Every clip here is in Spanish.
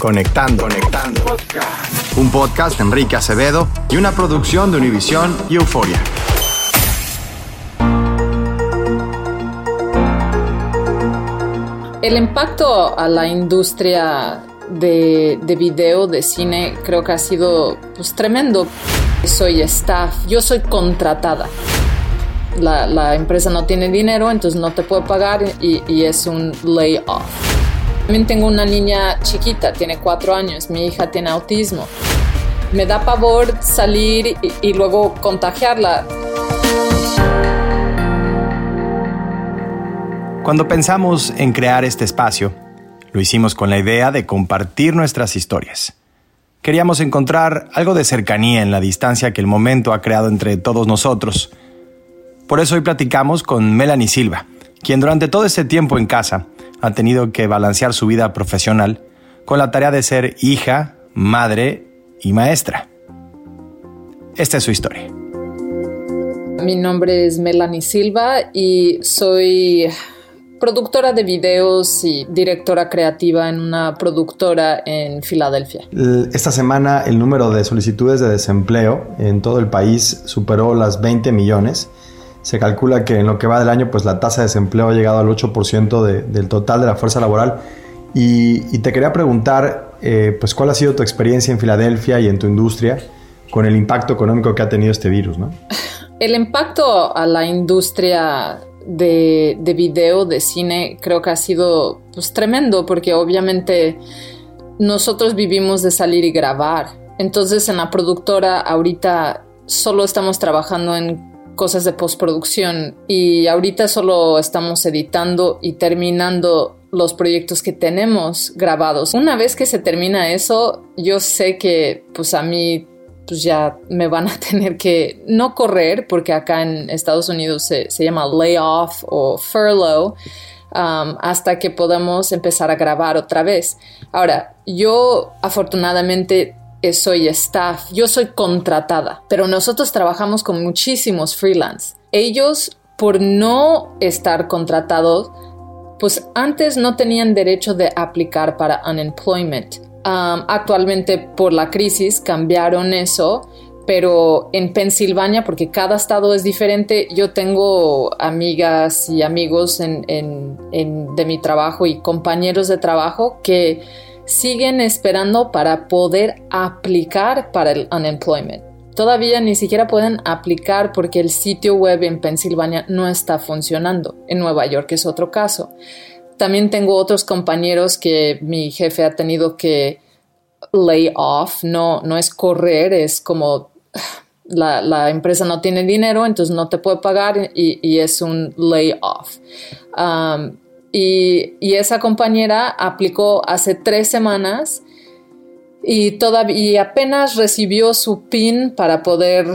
Conectando, conectando. Un podcast de Enrique Acevedo y una producción de Univisión y Euforia. El impacto a la industria de, de video, de cine, creo que ha sido pues, tremendo. Soy staff, yo soy contratada. La, empresa no tiene dinero, entonces no te puede pagar y, y es un layoff. También tengo una niña chiquita, tiene cuatro años, mi hija tiene autismo. Me da pavor salir y, luego contagiarla. Cuando pensamos en crear este espacio, lo hicimos con la idea de compartir nuestras historias. Queríamos encontrar algo de cercanía en la distancia que el momento ha creado entre todos nosotros. Por eso hoy platicamos con Melanie Silva, quien durante todo este tiempo en casa ha tenido que balancear su vida profesional con la tarea de ser hija, madre y maestra. Esta es su historia. Mi nombre es Melanie Silva y soy productora de videos y directora creativa en una productora en Filadelfia. Esta semana el número de solicitudes de desempleo en todo el país superó las 20 millones. Se calcula que en lo que va del año pues la tasa de desempleo ha llegado al 8% de, del total de la fuerza laboral. Y, te quería preguntar eh, pues cuál ha sido tu experiencia en Filadelfia y en tu industria con el impacto económico que ha tenido este virus, ¿no? El impacto a la industria de, de, video, de cine, creo que ha sido pues, tremendo porque obviamente nosotros vivimos de salir y grabar. Entonces en la productora ahorita solo estamos trabajando en cosas de postproducción y ahorita solo estamos editando y terminando los proyectos que tenemos grabados. Una vez que se termina eso, yo sé que pues a mí pues ya me van a tener que no correr, porque acá en Estados Unidos se, se llama layoff o furlough, um, hasta que podamos empezar a grabar otra vez. Ahora, yo afortunadamente soy staff, yo soy contratada, pero nosotros trabajamos con muchísimos freelance. Ellos, por no estar contratados, pues antes no tenían derecho de aplicar para unemployment. Um, actualmente por la crisis cambiaron eso, pero en Pensilvania, porque cada estado es diferente, yo tengo amigas y amigos en, en, en, de mi trabajo y compañeros de trabajo que siguen esperando para poder aplicar para el unemployment. Todavía ni siquiera pueden aplicar porque el sitio web en Pensilvania no está funcionando. En Nueva York es otro caso también tengo otros compañeros que mi jefe ha tenido que lay off, no, no es correr, es como la, empresa no tiene dinero, entonces no te puede pagar y, es un lay off. Um, y, y, esa compañera aplicó hace tres semanas y, todavía, apenas recibió su PIN para poder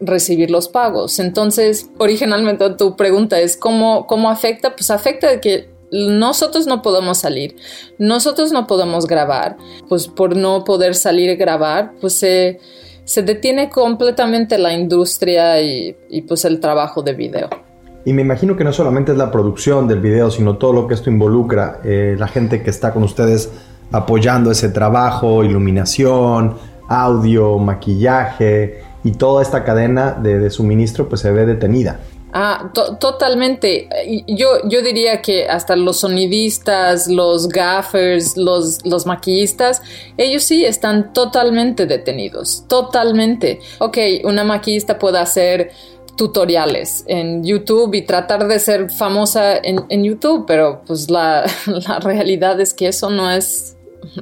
recibir los pagos. Entonces, originalmente tu pregunta es ¿cómo, cómo afecta? Pues afecta de que nosotros no podemos salir, nosotros no podemos grabar, pues por no poder salir y grabar, pues se, se detiene completamente la industria y, pues el trabajo de video. Y me imagino que no solamente es la producción del video, sino todo lo que esto involucra, eh, la gente que está con ustedes apoyando ese trabajo, iluminación, audio, maquillaje y toda esta cadena de, suministro pues se ve detenida. Ah, totalmente. Yo, yo diría que hasta los sonidistas, los gaffers, los, los maquillistas, ellos sí están totalmente detenidos, totalmente. Ok, una maquillista puede hacer tutoriales en YouTube y tratar de ser famosa en, en YouTube, pero pues la, la realidad es que eso no es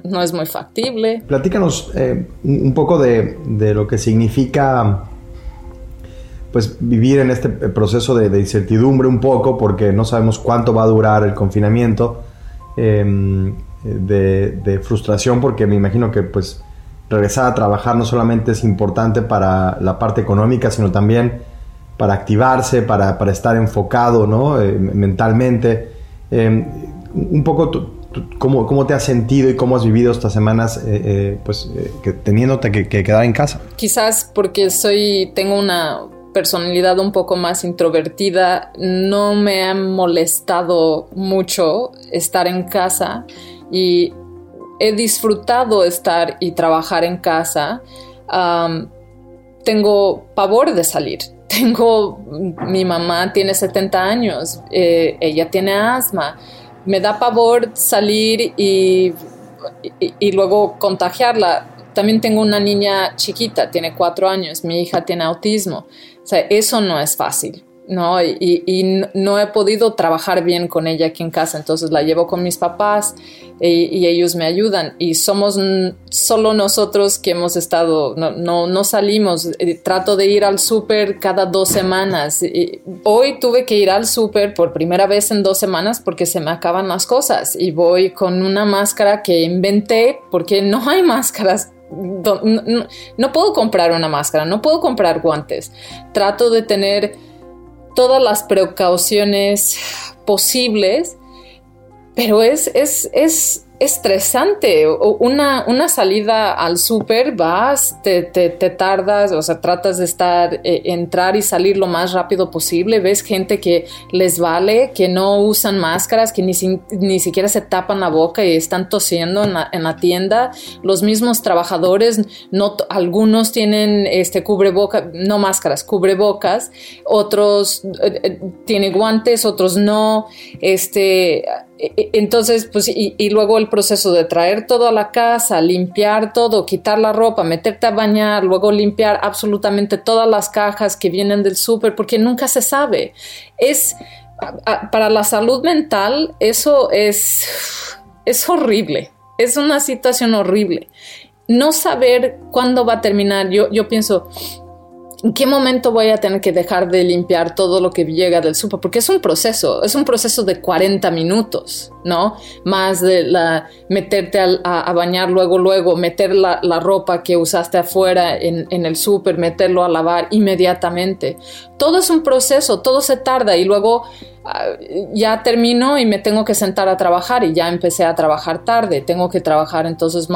no es muy factible. Platícanos eh, un poco de, lo que significa pues vivir en este proceso de, incertidumbre un poco porque no sabemos cuánto va a durar el confinamiento, em, de, frustración porque me imagino que pues regresar a trabajar no solamente es importante para la parte económica, sino también para activarse, para, estar enfocado ¿no? Eh, mentalmente. Em, un poco ¿Cómo, ¿Cómo, te has sentido y cómo has vivido estas semanas eh, eh, pues, eh, que, teniéndote que, quedar en casa? Quizás porque soy, tengo una personalidad un poco más introvertida, no me ha molestado mucho estar en casa y he disfrutado estar y trabajar en casa. tengo pavor de salir. Tengo, mi mamá tiene 70 años, ella tiene asma me da pavor salir y, y, luego contagiarla. También tengo una niña chiquita, tiene cuatro años, mi hija tiene autismo. O sea, eso no es fácil. ¿No? Y, no he podido trabajar bien con ella aquí en casa, entonces la llevo con mis papás y, ellos me ayudan y somos solo nosotros que hemos estado, no, no, salimos, eh, trato de ir al súper cada dos semanas. hoy tuve que ir al súper por primera vez en dos semanas porque se me acaban las cosas y voy con una máscara que inventé porque no hay máscaras no, puedo comprar una máscara, no puedo comprar guantes. Trato de tener todas las precauciones posibles, pero es, es, es estresante. Una, una salida al súper, vas, te, te, tardas, o sea, tratas de estar, eh, entrar y salir lo más rápido posible. Ves gente que les vale, que no usan máscaras, que ni, ni siquiera se tapan la boca y están tosiendo en la, en la tienda. Los mismos trabajadores, no, algunos tienen este cubreboca, no máscaras, cubrebocas, otros eh, eh, tienen guantes, otros no. Este, entonces, pues, y, y luego el proceso de traer todo a la casa, limpiar todo, quitar la ropa, meterte a bañar, luego limpiar absolutamente todas las cajas que vienen del súper, porque nunca se sabe. Es para la salud mental, eso es, es horrible. Es una situación horrible. No saber cuándo va a terminar. Yo, yo pienso, ¿En qué momento voy a tener que dejar de limpiar todo lo que llega del súper? Porque es un proceso, es un proceso de 40 minutos, ¿no? Más de meterte a, bañar luego, luego, meter la, ropa que usaste afuera en, en el súper, meterlo a lavar inmediatamente. Todo es un proceso, todo se tarda y luego ya termino y me tengo que sentar a trabajar y ya empecé a trabajar tarde, tengo que trabajar entonces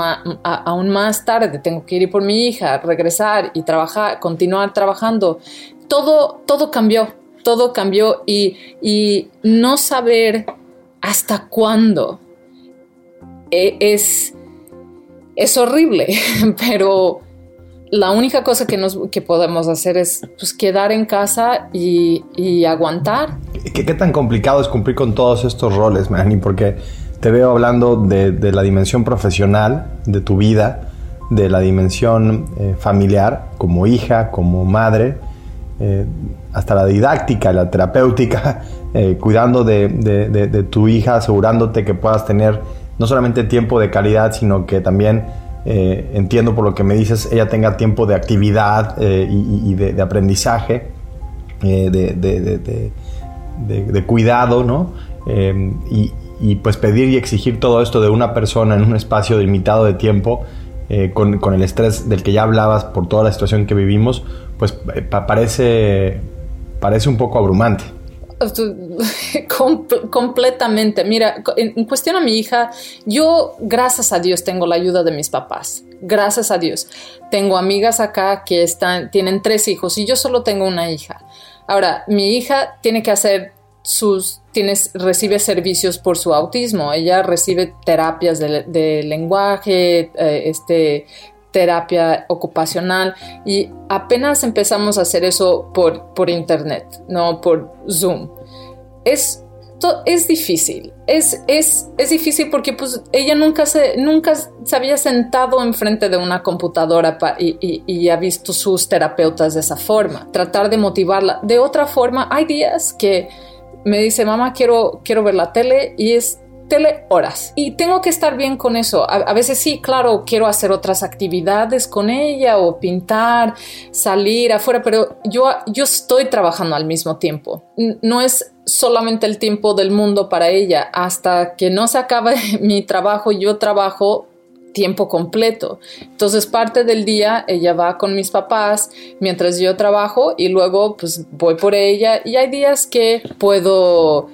aún más tarde, tengo que ir por mi hija, regresar y trabajar, continuar trabajando. Todo, todo cambió, todo cambió y, y no saber hasta cuándo e, es, es horrible, pero la única cosa que, nos, que podemos hacer es pues, quedar en casa y, y aguantar. ¿Qué, ¿Qué, tan complicado es cumplir con todos estos roles, Manny? Porque te veo hablando de, de la dimensión profesional de tu vida, de la dimensión eh, familiar, como hija, como madre, eh, hasta la didáctica, la terapéutica. eh, cuidando de, de, tu hija, asegurándote que puedas tener no solamente tiempo de calidad, sino que también, eh, entiendo por lo que me dices, ella tenga tiempo de actividad eh, y, de, aprendizaje, de, cuidado, ¿no? Y, pues pedir y exigir todo esto de una persona en un espacio limitado de tiempo, con, el estrés del que ya hablabas por toda la situación que vivimos, pues parece, parece un poco abrumante. completamente. Mira, en, cuestión a mi hija, yo, gracias a Dios, tengo la ayuda de mis papás. Gracias a Dios. Tengo amigas acá que están, tienen tres hijos y yo solo tengo una hija. Ahora, mi hija tiene que hacer sus, tienes, recibe servicios por su autismo. Ella recibe terapias de, lenguaje, eh, este, terapia ocupacional y apenas empezamos a hacer eso por, por internet, no por Zoom. Es, es difícil, es, es, es difícil porque pues ella nunca se, nunca se había sentado enfrente de una computadora y, y, ha visto sus terapeutas de esa forma. Tratar de motivarla. De otra forma, hay días que me dice, mamá, quiero, quiero ver la tele y es horas y tengo que estar bien con eso. A, veces sí, claro, quiero hacer otras actividades con ella o pintar, salir afuera, pero yo, yo estoy trabajando al mismo tiempo. No es solamente el tiempo del mundo para ella. Hasta que no se acabe mi trabajo, yo trabajo tiempo completo. Entonces parte del día ella va con mis papás mientras yo trabajo y luego pues voy por ella y hay días que puedo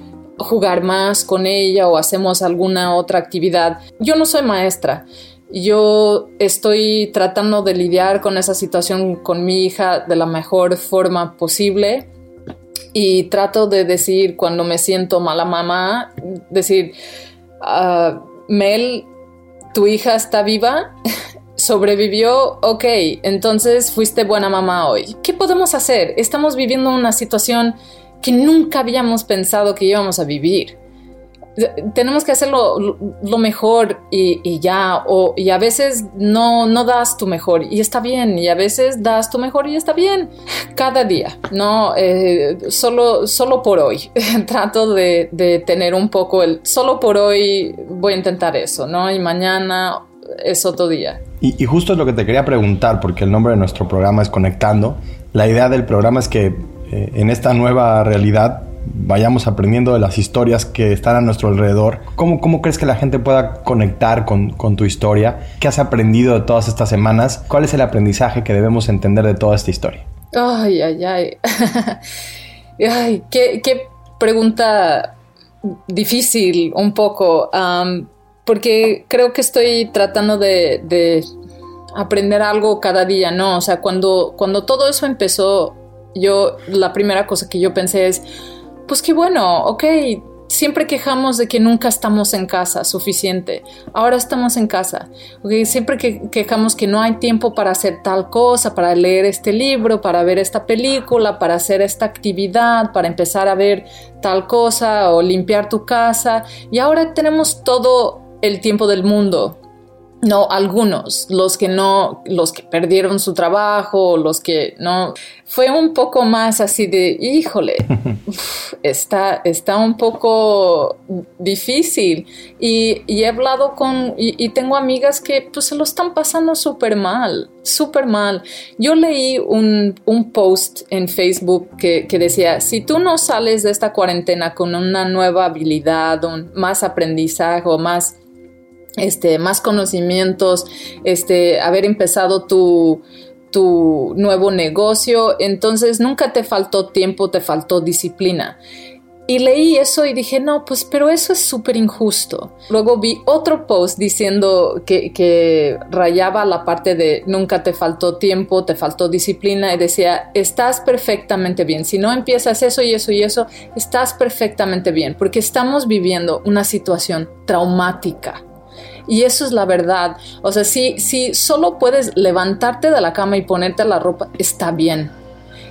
jugar más con ella o hacemos alguna otra actividad. Yo no soy maestra. Yo estoy tratando de lidiar con esa situación con mi hija de la mejor forma posible y trato de decir cuando me siento mala mamá, decir, ah, Mel, tu hija está viva, sobrevivió, ok, entonces fuiste buena mamá hoy. ¿Qué podemos hacer? Estamos viviendo una situación que nunca habíamos pensado que íbamos a vivir. Tenemos que hacerlo lo mejor y, ya, o, y a veces no, no das tu mejor y está bien, y a veces das tu mejor y está bien. Cada día, no eh, solo, solo por hoy. Trato de, tener un poco el solo por hoy voy a intentar eso, ¿no? Y mañana es otro día. Y, justo es lo que te quería preguntar, porque el nombre de nuestro programa es Conectando. La idea del programa es que eh, en esta nueva realidad vayamos aprendiendo de las historias que están a nuestro alrededor. ¿Cómo, cómo crees que la gente pueda conectar con, con, tu historia? ¿Qué has aprendido de todas estas semanas? ¿Cuál es el aprendizaje que debemos entender de toda esta historia? Ay, ay, ay. ay qué, qué, pregunta difícil un poco, porque creo que estoy tratando de, de aprender algo cada día, ¿no? O sea, cuando, cuando todo eso empezó, yo la primera cosa que yo pensé es, pues qué bueno, ok, siempre quejamos de que nunca estamos en casa suficiente. Ahora estamos en casa. Okay, siempre que quejamos que no hay tiempo para hacer tal cosa, para leer este libro, para ver esta película, para hacer esta actividad, para empezar a ver tal cosa o limpiar tu casa. Y ahora tenemos todo el tiempo del mundo no algunos, los que no, los que perdieron su trabajo, los que no, fue un poco más así de, híjole, está, está un poco difícil. Y, he hablado con, y, tengo amigas que pues se lo están pasando súper mal, súper mal. Yo leí un, post en Facebook que, que, decía, si tú no sales de esta cuarentena con una nueva habilidad, un, más aprendizaje o más este, más conocimientos, este, haber empezado tu, tu nuevo negocio, entonces nunca te faltó tiempo, te faltó disciplina. Y leí eso y dije, no, pues, pero eso es súper injusto. Luego vi otro post diciendo que, que, rayaba la parte de nunca te faltó tiempo, te faltó disciplina y decía, estás perfectamente bien. Si no empiezas eso y eso y eso, estás perfectamente bien, porque estamos viviendo una situación traumática y eso es la verdad. O sea, si, si solo puedes levantarte de la cama y ponerte la ropa, está bien.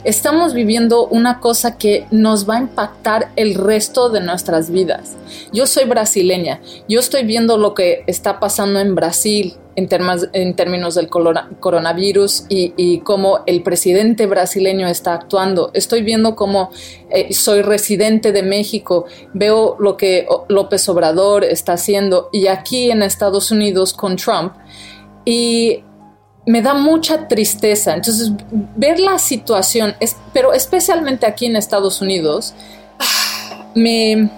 Estamos viviendo una cosa que nos va a impactar el resto de nuestras vidas. Yo soy brasileña, yo estoy viendo lo que está pasando en Brasil en, términos del coronavirus y, cómo el presidente brasileño está actuando. Estoy viendo cómo eh, soy residente de México, veo lo que López Obrador está haciendo y aquí en Estados Unidos con Trump. Y me da mucha tristeza. Entonces, ver la situación, pero especialmente aquí en Estados Unidos, me,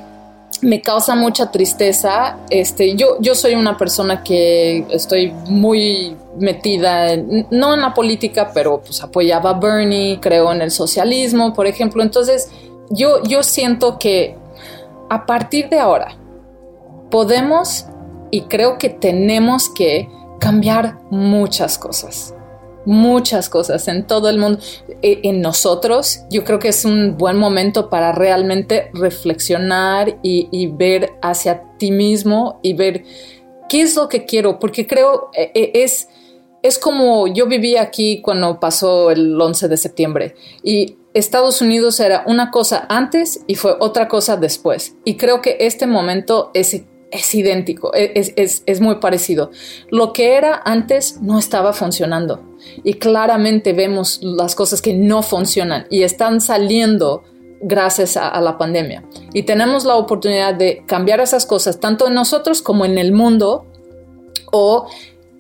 me causa mucha tristeza. Este, yo, yo soy una persona que estoy muy metida, no en la política, pero pues apoyaba a Bernie, creo en el socialismo, por ejemplo. Entonces, yo, yo siento que a partir de ahora podemos y creo que tenemos que cambiar muchas cosas muchas cosas en todo el mundo, e, en nosotros. Yo creo que es un buen momento para realmente reflexionar y, ver hacia ti mismo y ver qué es lo que quiero, porque creo e, e, es, es como yo viví aquí cuando pasó el 11 de septiembre y Estados Unidos era una cosa antes y fue otra cosa después. Y creo que este momento es es idéntico, e, es, muy parecido. Lo que era antes no estaba funcionando y claramente vemos las cosas que no funcionan y están saliendo gracias a, a, la pandemia. Y tenemos la oportunidad de cambiar esas cosas tanto en nosotros como en el mundo o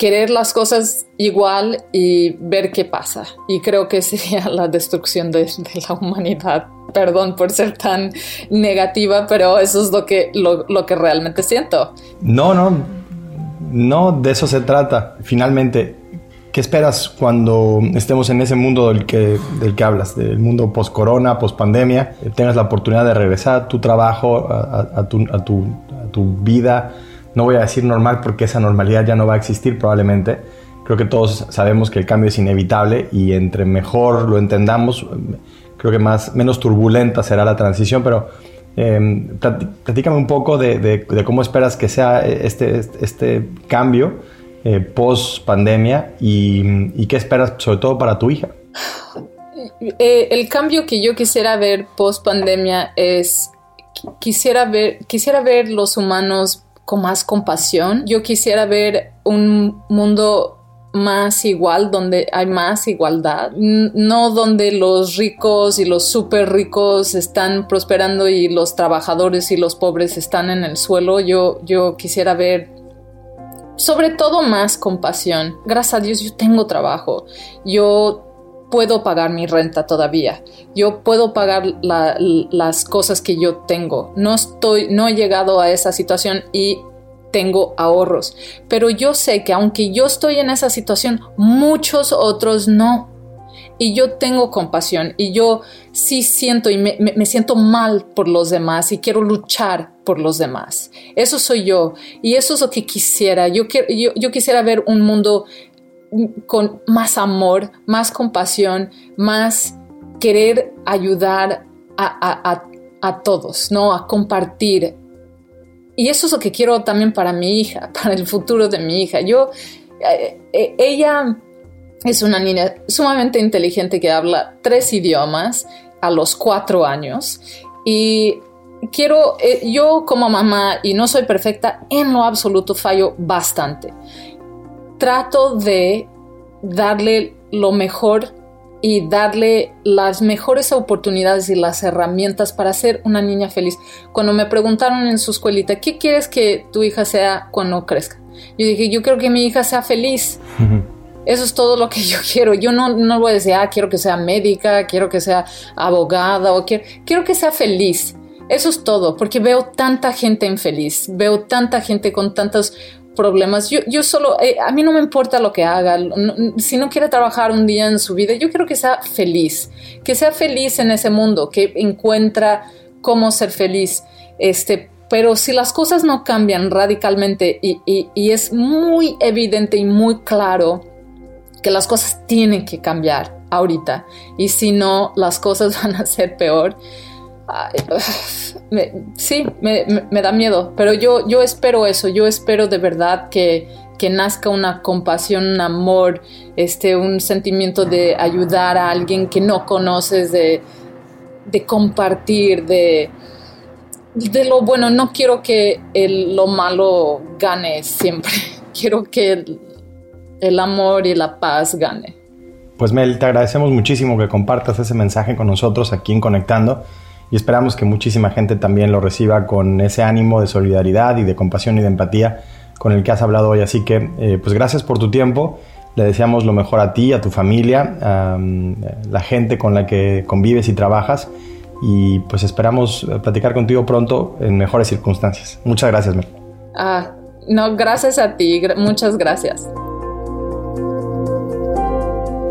querer las cosas igual y ver qué pasa. Y creo que sería la destrucción de, la humanidad. Perdón por ser tan negativa, pero eso es lo que, lo, que realmente siento. No, no, no de eso se trata. Finalmente, ¿qué esperas cuando estemos en ese mundo del que, del que hablas, del mundo post-corona, post-pandemia? Tengas la oportunidad de regresar a tu trabajo, a, tu, a, tu, a tu vida no voy a decir normal porque esa normalidad ya no va a existir probablemente. Creo que todos sabemos que el cambio es inevitable y entre mejor lo entendamos, creo que más, menos turbulenta será la transición, pero eh, platícame un poco de, cómo esperas que sea este, este cambio eh, post pandemia y, qué esperas sobre todo para tu hija. Eh, el cambio que yo quisiera ver post pandemia es quisiera ver quisiera ver los humanos más compasión. Yo quisiera ver un mundo más igual, donde hay más igualdad, no donde los ricos y los súper ricos están prosperando y los trabajadores y los pobres están en el suelo. Yo, yo quisiera ver sobre todo más compasión. Gracias a Dios yo tengo trabajo. Yo puedo pagar mi renta todavía. Yo puedo pagar las cosas que yo tengo. No estoy, no he llegado a esa situación y tengo ahorros. Pero yo sé que aunque yo estoy en esa situación, muchos otros no. Y yo tengo compasión y yo sí siento y me, siento mal por los demás y quiero luchar por los demás. Eso soy yo y eso es lo que quisiera. Yo, yo, yo quisiera ver un mundo con más amor, más compasión, más querer ayudar a, todos, ¿no? A compartir. Y eso es lo que quiero también para mi hija, para el futuro de mi hija. Yo, eh, eh, ella es una niña sumamente inteligente que habla tres idiomas a los cuatro años y quiero, eh, yo como mamá, y no soy perfecta, en lo absoluto fallo bastante trato de darle lo mejor y darle las mejores oportunidades y las herramientas para ser una niña feliz. Cuando me preguntaron en su escuelita, ¿qué quieres que tu hija sea cuando crezca? Yo dije, yo quiero que mi hija sea feliz. Eso es todo lo que yo quiero. Yo no, no voy a decir, ah, quiero que sea médica, quiero que sea abogada o quiero, quiero que sea feliz. Eso es todo, porque veo tanta gente infeliz, veo tanta gente con tantos problemas. Yo, yo solo, eh, a mí no me importa lo que haga. si no quiere trabajar un día en su vida, yo quiero que sea feliz, que sea feliz en ese mundo, que encuentra cómo ser feliz. Este, pero si las cosas no cambian radicalmente y, y es muy evidente y muy claro que las cosas tienen que cambiar ahorita y si no, las cosas van a ser peor sí, me, da miedo, pero yo, yo espero eso, yo espero de verdad que, que nazca una compasión, un amor, este, un sentimiento de ayudar a alguien que no conoces, de, compartir, de, de lo bueno. No quiero que lo malo gane siempre. Quiero que el amor y la paz gane. Pues Mel, te agradecemos muchísimo que compartas ese mensaje con nosotros aquí en Conectando y esperamos que muchísima gente también lo reciba con ese ánimo de solidaridad y de compasión y de empatía con el que has hablado hoy. Así que, eh, pues gracias por tu tiempo. Le deseamos lo mejor a ti, a tu familia, a la gente con la que convives y trabajas. Y pues esperamos platicar contigo pronto en mejores circunstancias. Muchas gracias, Mel. Ah, no, gracias a ti. Muchas gracias.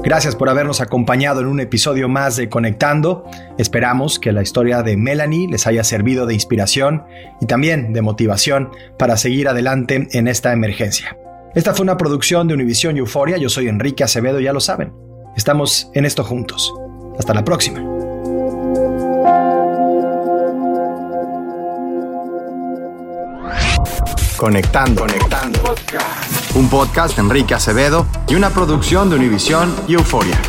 Gracias por habernos acompañado en un episodio más de Conectando. Esperamos que la historia de Melanie les haya servido de inspiración y también de motivación para seguir adelante en esta emergencia. Esta fue una producción de Univision Euforia. Yo soy Enrique Acevedo, ya lo saben. Estamos en esto juntos. Hasta la próxima. Conectando, conectando. Un podcast de Enrique Acevedo y una producción de Univision y Euforia.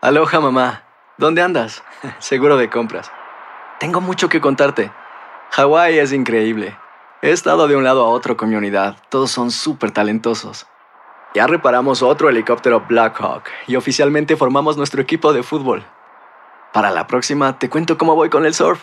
Aloha mamá, ¿dónde andas? Seguro de compras. Tengo mucho que contarte. Hawái es increíble. He estado de un lado a otro con mi unidad. Todos son súper talentosos. Ya reparamos otro helicóptero Blackhawk y oficialmente formamos nuestro equipo de fútbol. Para la próxima te cuento cómo voy con el surf